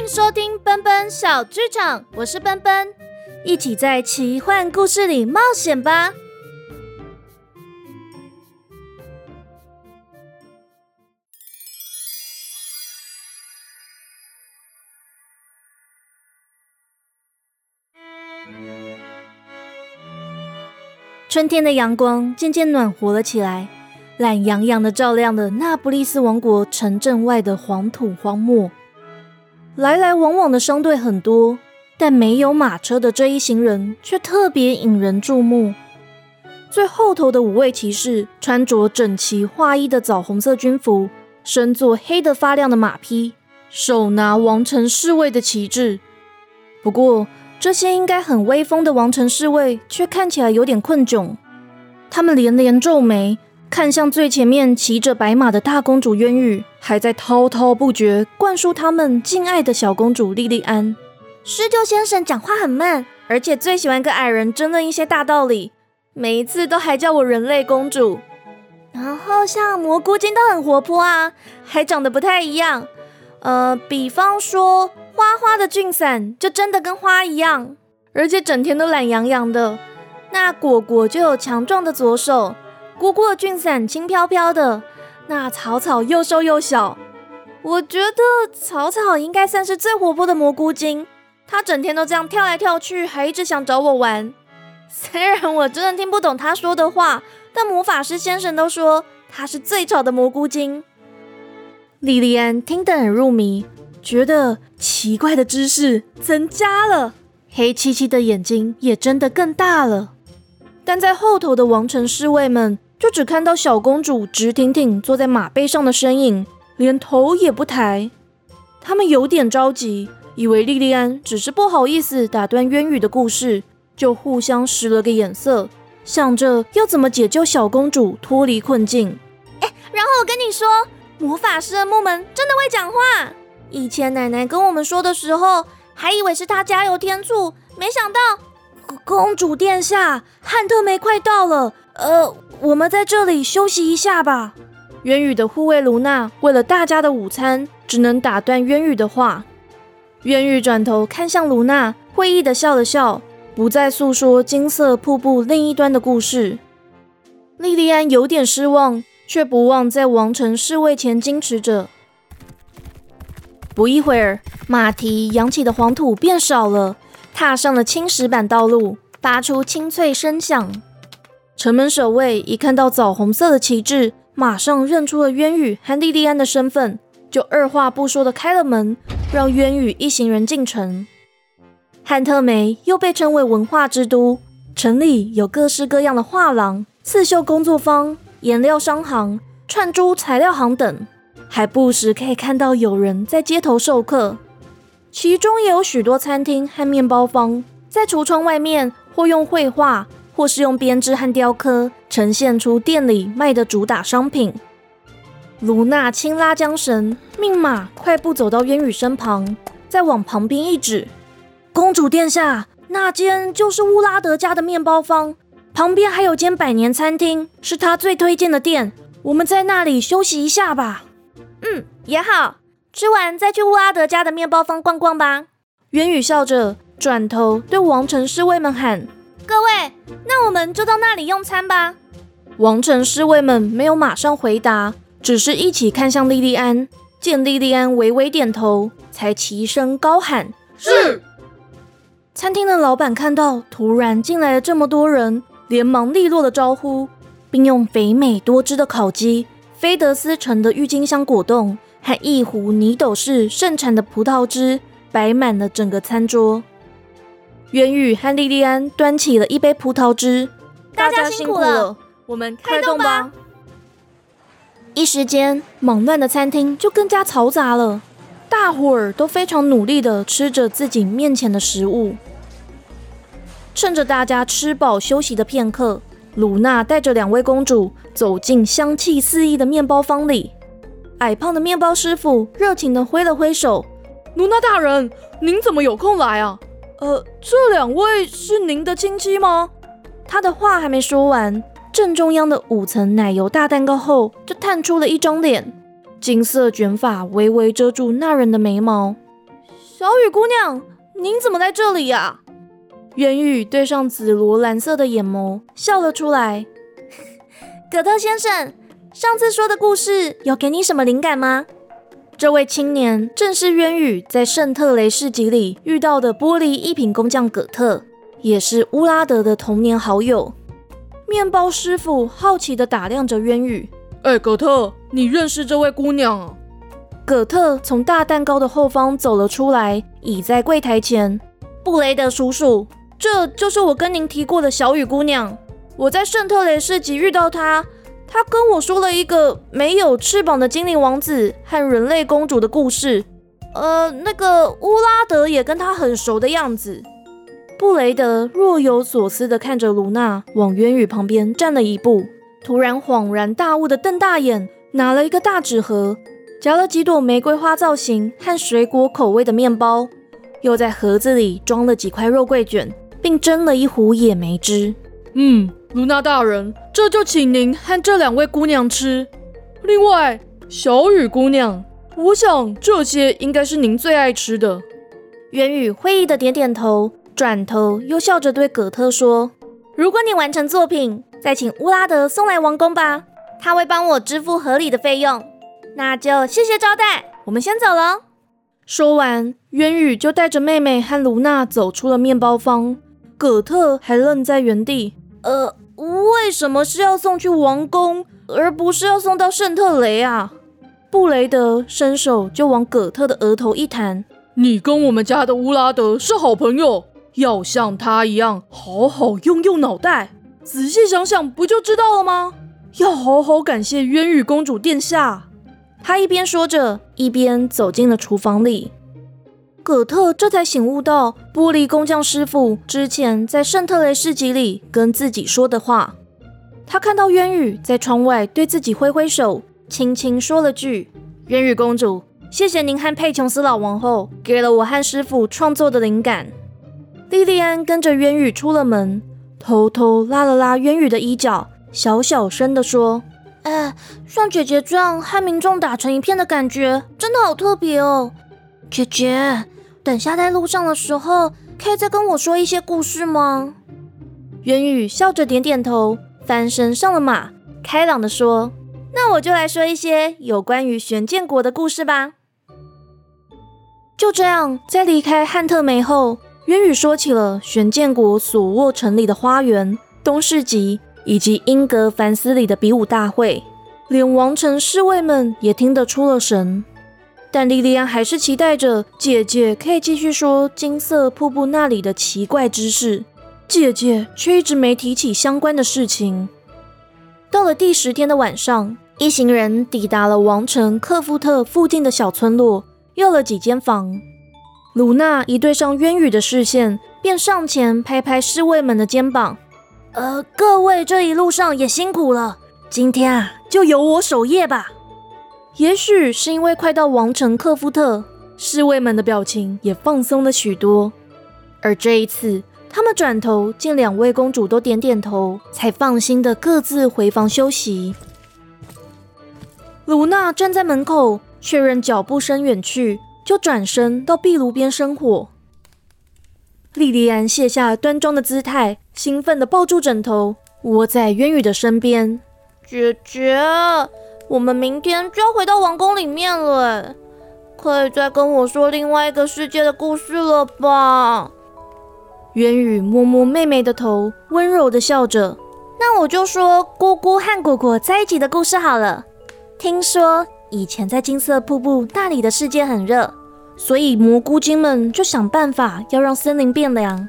迎收听奔奔小剧场，我是奔奔，一起在奇幻故事里冒险吧。春天的阳光渐渐暖和了起来，懒洋洋的照亮了那不利斯王国城镇外的黄土荒漠。来来往往的商队很多，但没有马车的这一行人却特别引人注目。最后头的五位骑士穿着整齐划一的枣红色军服，身坐黑得发亮的马匹，手拿王城侍卫的旗帜。不过，这些应该很威风的王城侍卫，却看起来有点困窘。他们连连皱眉，看向最前面骑着白马的大公主渊羽，还在滔滔不绝灌输他们敬爱的小公主莉莉安。狮鹫先生讲话很慢，而且最喜欢跟矮人争论一些大道理，每一次都还叫我人类公主。然后像蘑菇精都很活泼啊，还长得不太一样。呃，比方说。花花的俊伞就真的跟花一样，而且整天都懒洋洋的。那果果就有强壮的左手，姑姑的俊伞轻飘飘的。那草草又瘦又小，我觉得草草应该算是最活泼的蘑菇精。它整天都这样跳来跳去，还一直想找我玩。虽然我真的听不懂他说的话，但魔法师先生都说他是最吵的蘑菇精。莉莉安听得很入迷。觉得奇怪的知识增加了，黑漆漆的眼睛也真的更大了。但在后头的王城侍卫们就只看到小公主直挺挺坐在马背上的身影，连头也不抬。他们有点着急，以为莉莉安只是不好意思打断渊羽的故事，就互相使了个眼色，想着要怎么解救小公主脱离困境。哎，然后我跟你说，魔法师的木门真的会讲话。以前奶奶跟我们说的时候，还以为是他加油添醋，没想到公主殿下，汉特梅快到了。呃，我们在这里休息一下吧。渊羽的护卫卢娜为了大家的午餐，只能打断渊羽的话。渊羽转头看向卢娜，会意的笑了笑，不再诉说金色瀑布另一端的故事。莉莉安有点失望，却不忘在王城侍卫前矜持着。不一会儿，马蹄扬起的黄土变少了，踏上了青石板道路，发出清脆声响。城门守卫一看到枣红色的旗帜，马上认出了渊羽和莉莉安的身份，就二话不说的开了门，让渊羽一行人进城。汉特梅又被称为文化之都，城里有各式各样的画廊、刺绣工作坊、颜料商行、串珠材料行等。还不时可以看到有人在街头授课，其中也有许多餐厅和面包坊，在橱窗外面或用绘画，或是用编织和雕刻，呈现出店里卖的主打商品。卢娜轻拉缰绳，命马快步走到渊羽身旁，再往旁边一指：“公主殿下，那间就是乌拉德家的面包坊，旁边还有间百年餐厅，是他最推荐的店。我们在那里休息一下吧。”嗯，也好吃完再去乌拉德家的面包坊逛逛吧。渊宇笑着转头对王城侍卫们喊：“各位，那我们就到那里用餐吧。”王城侍卫们没有马上回答，只是一起看向莉莉安。见莉莉安微微点头，才齐声高喊：“是。”餐厅的老板看到突然进来了这么多人，连忙利落的招呼，并用肥美多汁的烤鸡。菲德斯城的郁金香果冻和一壶泥斗市盛产的葡萄汁摆满了整个餐桌。元宇和莉莉安端起了一杯葡萄汁，大家辛苦了，我们开动吧。一时间，忙乱的餐厅就更加嘈杂了，大伙儿都非常努力的吃着自己面前的食物。趁着大家吃饱休息的片刻。鲁娜带着两位公主走进香气四溢的面包坊里，矮胖的面包师傅热情的挥了挥手：“鲁娜大人，您怎么有空来啊？呃，这两位是您的亲戚吗？”他的话还没说完，正中央的五层奶油大蛋糕后就探出了一张脸，金色卷发微微遮住那人的眉毛。小雨姑娘，您怎么在这里呀？元宇对上紫罗兰色的眼眸，笑了出来。葛特先生，上次说的故事有给你什么灵感吗？这位青年正是渊羽在圣特雷市集里遇到的玻璃一品工匠葛特，也是乌拉德的童年好友。面包师傅好奇地打量着渊羽。哎，葛特，你认识这位姑娘啊？葛特从大蛋糕的后方走了出来，倚在柜台前。布雷德叔叔，这就是我跟您提过的小雨姑娘。我在圣特雷市集遇到她，他跟我说了一个没有翅膀的精灵王子和人类公主的故事。呃，那个乌拉德也跟他很熟的样子。布雷德若有所思地看着卢娜，往渊羽旁边站了一步，突然恍然大悟地瞪大眼，拿了一个大纸盒，夹了几朵玫瑰花造型和水果口味的面包，又在盒子里装了几块肉桂卷，并蒸了一壶野莓汁。嗯。卢娜大人，这就请您和这两位姑娘吃。另外，小雨姑娘，我想这些应该是您最爱吃的。元宇会意的点点头，转头又笑着对葛特说：“如果你完成作品，再请乌拉德送来王宫吧，他会帮我支付合理的费用。那就谢谢招待，我们先走了。”说完，渊宇就带着妹妹和卢娜走出了面包房。葛特还愣在原地。呃。为什么是要送去王宫，而不是要送到圣特雷啊？布雷德伸手就往葛特的额头一弹：“你跟我们家的乌拉德是好朋友，要像他一样好好用用脑袋，仔细想想不就知道了吗？要好好感谢渊羽公主殿下。”他一边说着，一边走进了厨房里。葛特这才醒悟到，玻璃工匠师傅之前在圣特雷市集里跟自己说的话。他看到渊羽在窗外对自己挥挥手，轻轻说了句：“渊羽公主，谢谢您和佩琼斯老王后给了我和师傅创作的灵感。”莉莉安跟着渊羽出了门，偷偷拉了拉渊羽的衣角，小小声的说：“哎，像姐姐这样和民众打成一片的感觉，真的好特别哦。”姐姐，等下在路上的时候，可以再跟我说一些故事吗？渊羽笑着点点头，翻身上了马，开朗的说：“那我就来说一些有关于玄剑国的故事吧。”就这样，在离开汉特梅后，渊羽说起了玄剑国索沃城里的花园、东市集以及英格凡斯里的比武大会，连王城侍卫们也听得出了神。但莉莉安还是期待着姐姐可以继续说金色瀑布那里的奇怪知识，姐姐却一直没提起相关的事情。到了第十天的晚上，一行人抵达了王城克夫特附近的小村落，要了几间房。卢娜一对上渊羽的视线，便上前拍拍侍卫们的肩膀：“呃，各位这一路上也辛苦了，今天啊，就由我守夜吧。”也许是因为快到王城克夫特，侍卫们的表情也放松了许多。而这一次，他们转头见两位公主都点点头，才放心的各自回房休息。卢娜站在门口，确认脚步声远去，就转身到壁炉边生火。莉莉安卸下端庄的姿态，兴奋的抱住枕头，窝在渊羽的身边。姐姐。我们明天就要回到王宫里面了，可以再跟我说另外一个世界的故事了吧？渊宇摸摸妹妹的头，温柔的笑着。那我就说姑姑和果果在一起的故事好了。听说以前在金色瀑布那里的世界很热，所以蘑菇精们就想办法要让森林变凉。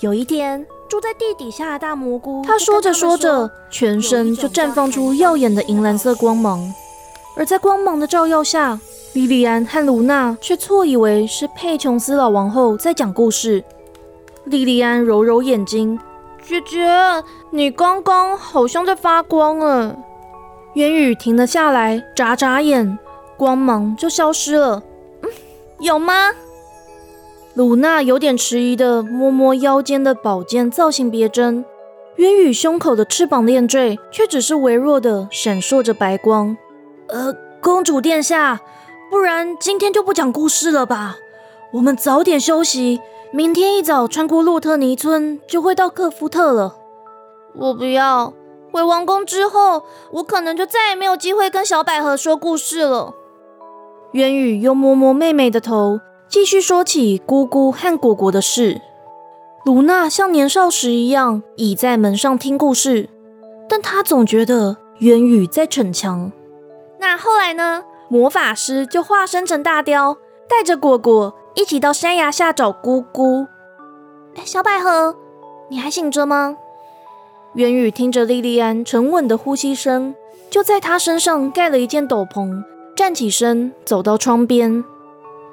有一天。住在地底下的大蘑菇，他说着说着，全身就绽放出耀眼的银蓝色光芒。而在光芒的照耀下，莉莉安和卢娜却错以为是佩琼斯老王后在讲故事。莉莉安揉揉眼睛：“姐姐，你刚刚好像在发光啊。”渊羽停了下来，眨眨眼，光芒就消失了。嗯，有吗？鲁娜有点迟疑的摸摸腰间的宝剑造型别针，渊羽胸口的翅膀链坠却只是微弱的闪烁着白光。呃，公主殿下，不然今天就不讲故事了吧？我们早点休息，明天一早穿过洛特尼村就会到克夫特了。我不要回王宫之后，我可能就再也没有机会跟小百合说故事了。渊宇又摸摸妹妹的头，继续说起姑姑和果果的事。卢娜像年少时一样倚在门上听故事，但她总觉得渊宇在逞强。那后来呢？魔法师就化身成大雕，带着果果一起到山崖下找姑姑。哎小百合，你还醒着吗？渊宇听着莉莉安沉稳的呼吸声，就在她身上盖了一件斗篷。站起身，走到窗边。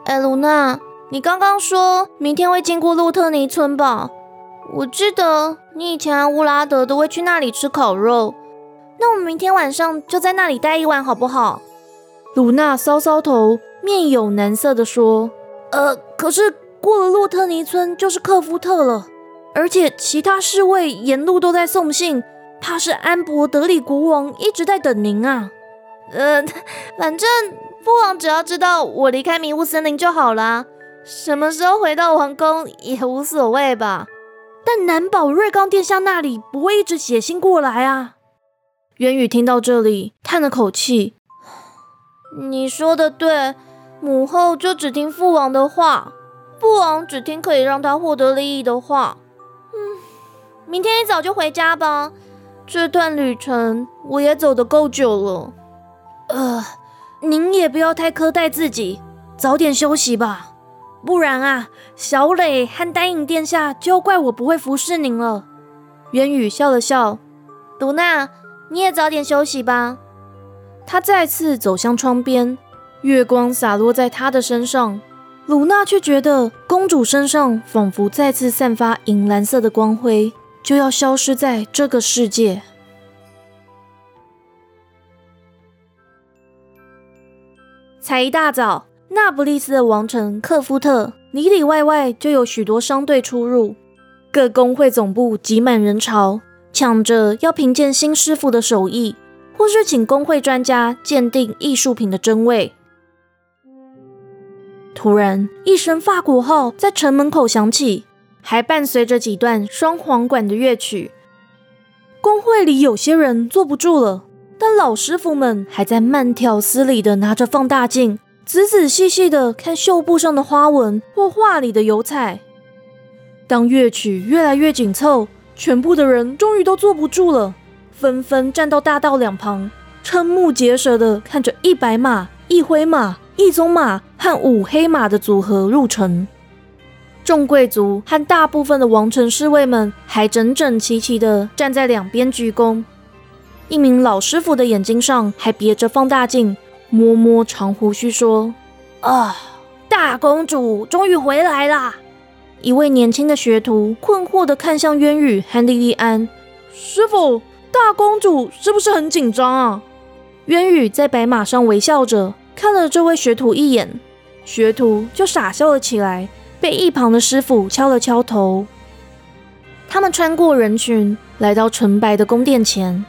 哎，露娜，你刚刚说明天会经过洛特尼村吧？我记得你以前和乌拉德都会去那里吃烤肉。那我们明天晚上就在那里待一晚，好不好？露娜搔搔头，面有难色地说：“呃，可是过了洛特尼村就是克夫特了，而且其他侍卫沿路都在送信，怕是安博德里国王一直在等您啊。”呃，反正父王只要知道我离开迷雾森林就好了，什么时候回到王宫也无所谓吧。但难保瑞刚殿下那里不会一直写信过来啊。元宇听到这里，叹了口气：“你说的对，母后就只听父王的话，父王只听可以让他获得利益的话。嗯，明天一早就回家吧。这段旅程我也走得够久了。”呃，您也不要太苛待自己，早点休息吧，不然啊，小磊和丹影殿下就要怪我不会服侍您了。渊宇笑了笑，卢娜，你也早点休息吧。他再次走向窗边，月光洒落在他的身上，鲁娜却觉得公主身上仿佛再次散发银蓝色的光辉，就要消失在这个世界。才一大早，那不勒斯的王城克夫特里里外外就有许多商队出入，各工会总部挤满人潮，抢着要评鉴新师傅的手艺，或是请工会专家鉴定艺术品的真伪。突然，一声法鼓号在城门口响起，还伴随着几段双簧管的乐曲。工会里有些人坐不住了。但老师傅们还在慢条斯理的拿着放大镜，仔仔细细的看绣布上的花纹或画里的油彩。当乐曲越来越紧凑，全部的人终于都坐不住了，纷纷站到大道两旁，瞠目结舌的看着一白马、一灰马、一棕马和五黑马的组合入城。众贵族和大部分的王城侍卫们还整整齐齐地站在两边鞠躬。一名老师傅的眼睛上还别着放大镜，摸摸长胡须说：“啊，大公主终于回来啦！”一位年轻的学徒困惑地看向渊羽和莉莉安：“师傅，大公主是不是很紧张啊？”渊羽在白马上微笑着看了这位学徒一眼，学徒就傻笑了起来，被一旁的师傅敲了敲头。他们穿过人群，来到纯白的宫殿前。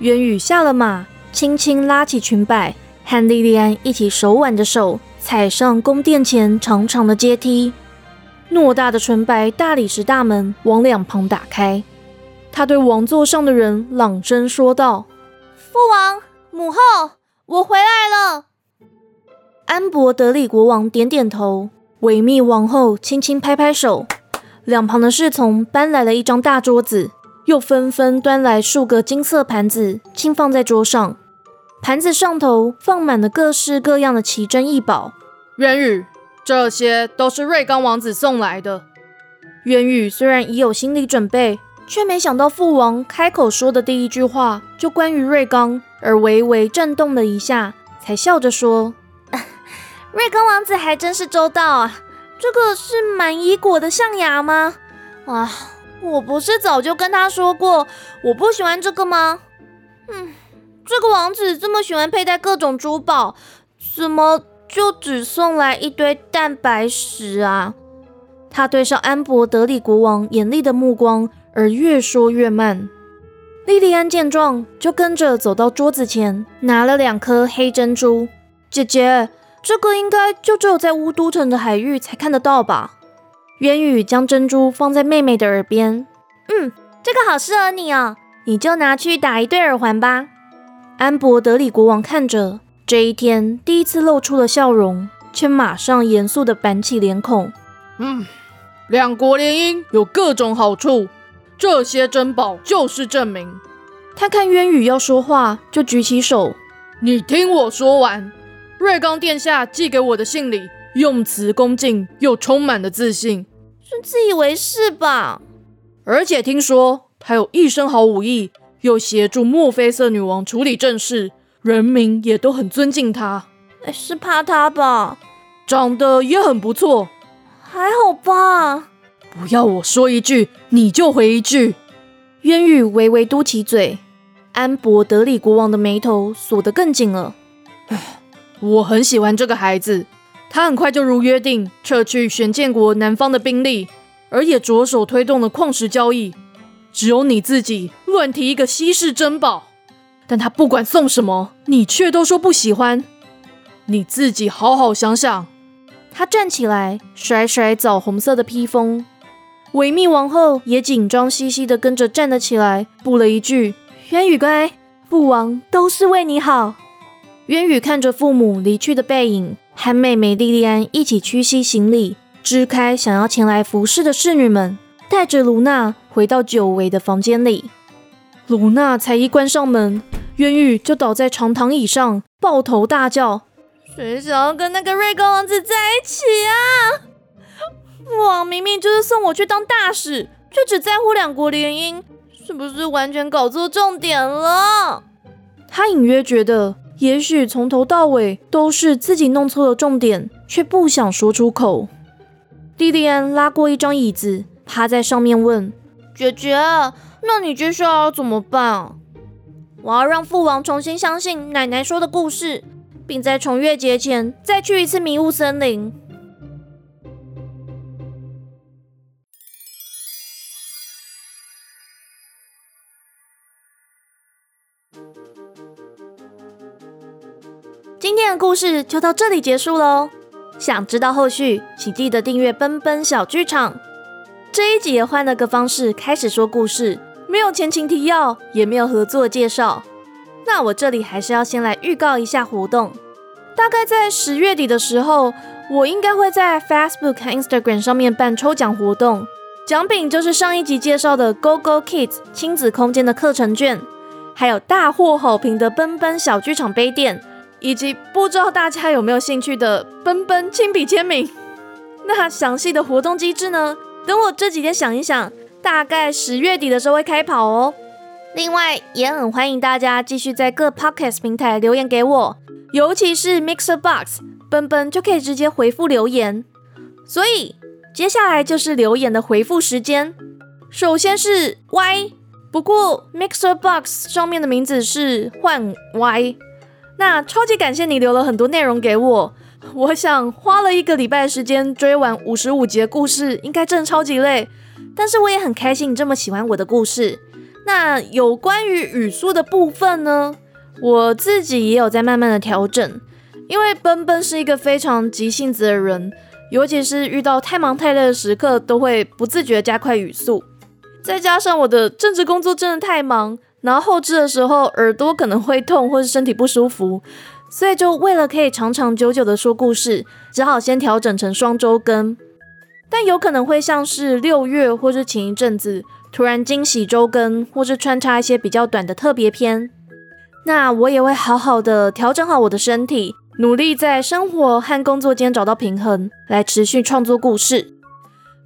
渊宇下了马，轻轻拉起裙摆，和莉莉安一起手挽着手，踩上宫殿前长长的阶梯。偌大的纯白大理石大门往两旁打开，他对王座上的人朗声说道：“父王、母后，我回来了。”安博德里国王点点头，维密王后轻轻拍拍手，两旁的侍从搬来了一张大桌子。又纷纷端来数个金色盘子，轻放在桌上。盘子上头放满了各式各样的奇珍异宝。渊宇，这些都是瑞刚王子送来的。渊宇虽然已有心理准备，却没想到父王开口说的第一句话就关于瑞刚，而微微震动了一下，才笑着说：“瑞刚王子还真是周到啊！这个是满衣果的象牙吗？哇！”我不是早就跟他说过我不喜欢这个吗？嗯，这个王子这么喜欢佩戴各种珠宝，怎么就只送来一堆蛋白石啊？他对上安博德里国王严厉的目光，而越说越慢。莉莉安见状，就跟着走到桌子前，拿了两颗黑珍珠。姐姐，这个应该就只有在乌都城的海域才看得到吧？渊羽将珍珠放在妹妹的耳边，嗯，这个好适合你哦，你就拿去打一对耳环吧。安博德里国王看着这一天第一次露出了笑容，却马上严肃的板起脸孔。嗯，两国联姻有各种好处，这些珍宝就是证明。他看渊羽要说话，就举起手，你听我说完。瑞刚殿下寄给我的信里，用词恭敬又充满了自信，是自以为是吧？而且听说他有一身好武艺，又协助墨菲瑟女王处理政事，人民也都很尊敬他。是怕他吧？长得也很不错，还好吧？不要我说一句，你就回一句。渊羽微微嘟起嘴，安博德里国王的眉头锁得更紧了。唉。我很喜欢这个孩子，他很快就如约定撤去玄建国南方的兵力，而也着手推动了矿石交易。只有你自己乱提一个稀世珍宝，但他不管送什么，你却都说不喜欢。你自己好好想想。他站起来，甩甩枣红色的披风。维密王后也紧张兮兮的跟着站了起来，补了一句：“渊羽乖，父王都是为你好。”渊羽看着父母离去的背影，和妹妹莉莉安一起屈膝行礼，支开想要前来服侍的侍女们，带着卢娜回到久违的房间里。卢娜才一关上门，渊羽就倒在长躺椅上，抱头大叫：“谁想要跟那个瑞格王子在一起啊？父王明明就是送我去当大使，却只在乎两国联姻，是不是完全搞错重点了？”他隐约觉得。也许从头到尾都是自己弄错了重点，却不想说出口。莉莉安拉过一张椅子，趴在上面问：“姐姐，那你接下来要怎么办？”“我要让父王重新相信奶奶说的故事，并在重月节前再去一次迷雾森林。”事就到这里结束喽。想知道后续，请记得订阅奔奔小剧场。这一集也换了个方式开始说故事，没有前情提要，也没有合作介绍。那我这里还是要先来预告一下活动。大概在十月底的时候，我应该会在 Facebook 和 Instagram 上面办抽奖活动，奖品就是上一集介绍的 Go Go Kids 亲子空间的课程券，还有大获好评的奔奔小剧场杯垫。以及不知道大家有没有兴趣的奔奔亲笔签名？那详细的活动机制呢？等我这几天想一想，大概十月底的时候会开跑哦。另外，也很欢迎大家继续在各 podcast 平台留言给我，尤其是 Mixer Box，奔奔就可以直接回复留言。所以接下来就是留言的回复时间。首先是 Y，不过 Mixer Box 上面的名字是换 Y。那超级感谢你留了很多内容给我，我想花了一个礼拜的时间追完五十五集的故事，应该真的超级累。但是我也很开心你这么喜欢我的故事。那有关于语速的部分呢，我自己也有在慢慢的调整，因为奔奔是一个非常急性子的人，尤其是遇到太忙太累的时刻，都会不自觉加快语速。再加上我的政治工作真的太忙。然后后置的时候耳朵可能会痛，或是身体不舒服，所以就为了可以长长久久的说故事，只好先调整成双周更。但有可能会像是六月或是前一阵子突然惊喜周更，或是穿插一些比较短的特别篇。那我也会好好的调整好我的身体，努力在生活和工作间找到平衡，来持续创作故事。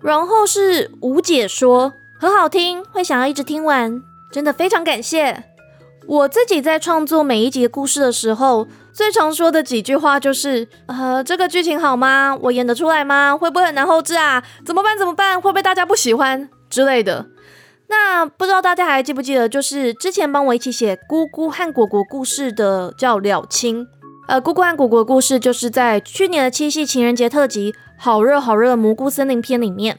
然后是吴姐说很好听，会想要一直听完。真的非常感谢！我自己在创作每一集故事的时候，最常说的几句话就是：呃，这个剧情好吗？我演得出来吗？会不会很难后置啊？怎么办？怎么办？会不会大家不喜欢之类的？那不知道大家还记不记得，就是之前帮我一起写姑姑和果果故事的叫了清。呃，姑姑和果果故事就是在去年的七夕情人节特辑《好热好热的蘑菇森林》篇里面。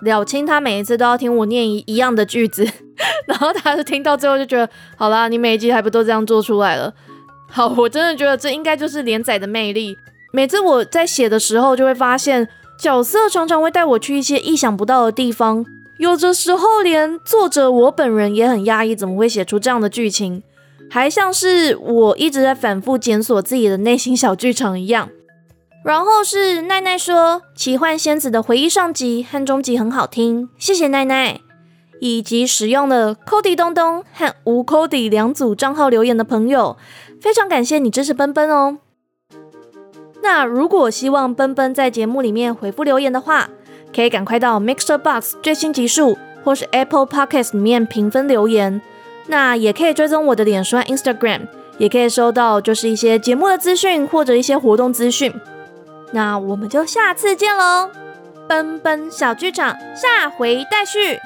了清他每一次都要听我念一一样的句子，然后他是听到最后就觉得，好啦，你每一集还不都这样做出来了？好，我真的觉得这应该就是连载的魅力。每次我在写的时候，就会发现角色常常会带我去一些意想不到的地方，有的时候连作者我本人也很压抑，怎么会写出这样的剧情？还像是我一直在反复检索自己的内心小剧场一样。然后是奈奈说，奇幻仙子的回忆上集和中集很好听，谢谢奈奈。以及使用了 Cody 东东和无 Cody 两组账号留言的朋友，非常感谢你支持奔奔哦。那如果希望奔奔在节目里面回复留言的话，可以赶快到 Mixer Box 最新集数或是 Apple Podcast 里面评分留言。那也可以追踪我的脸书 Instagram，也可以收到就是一些节目的资讯或者一些活动资讯。那我们就下次见喽，奔奔小剧场下回待续。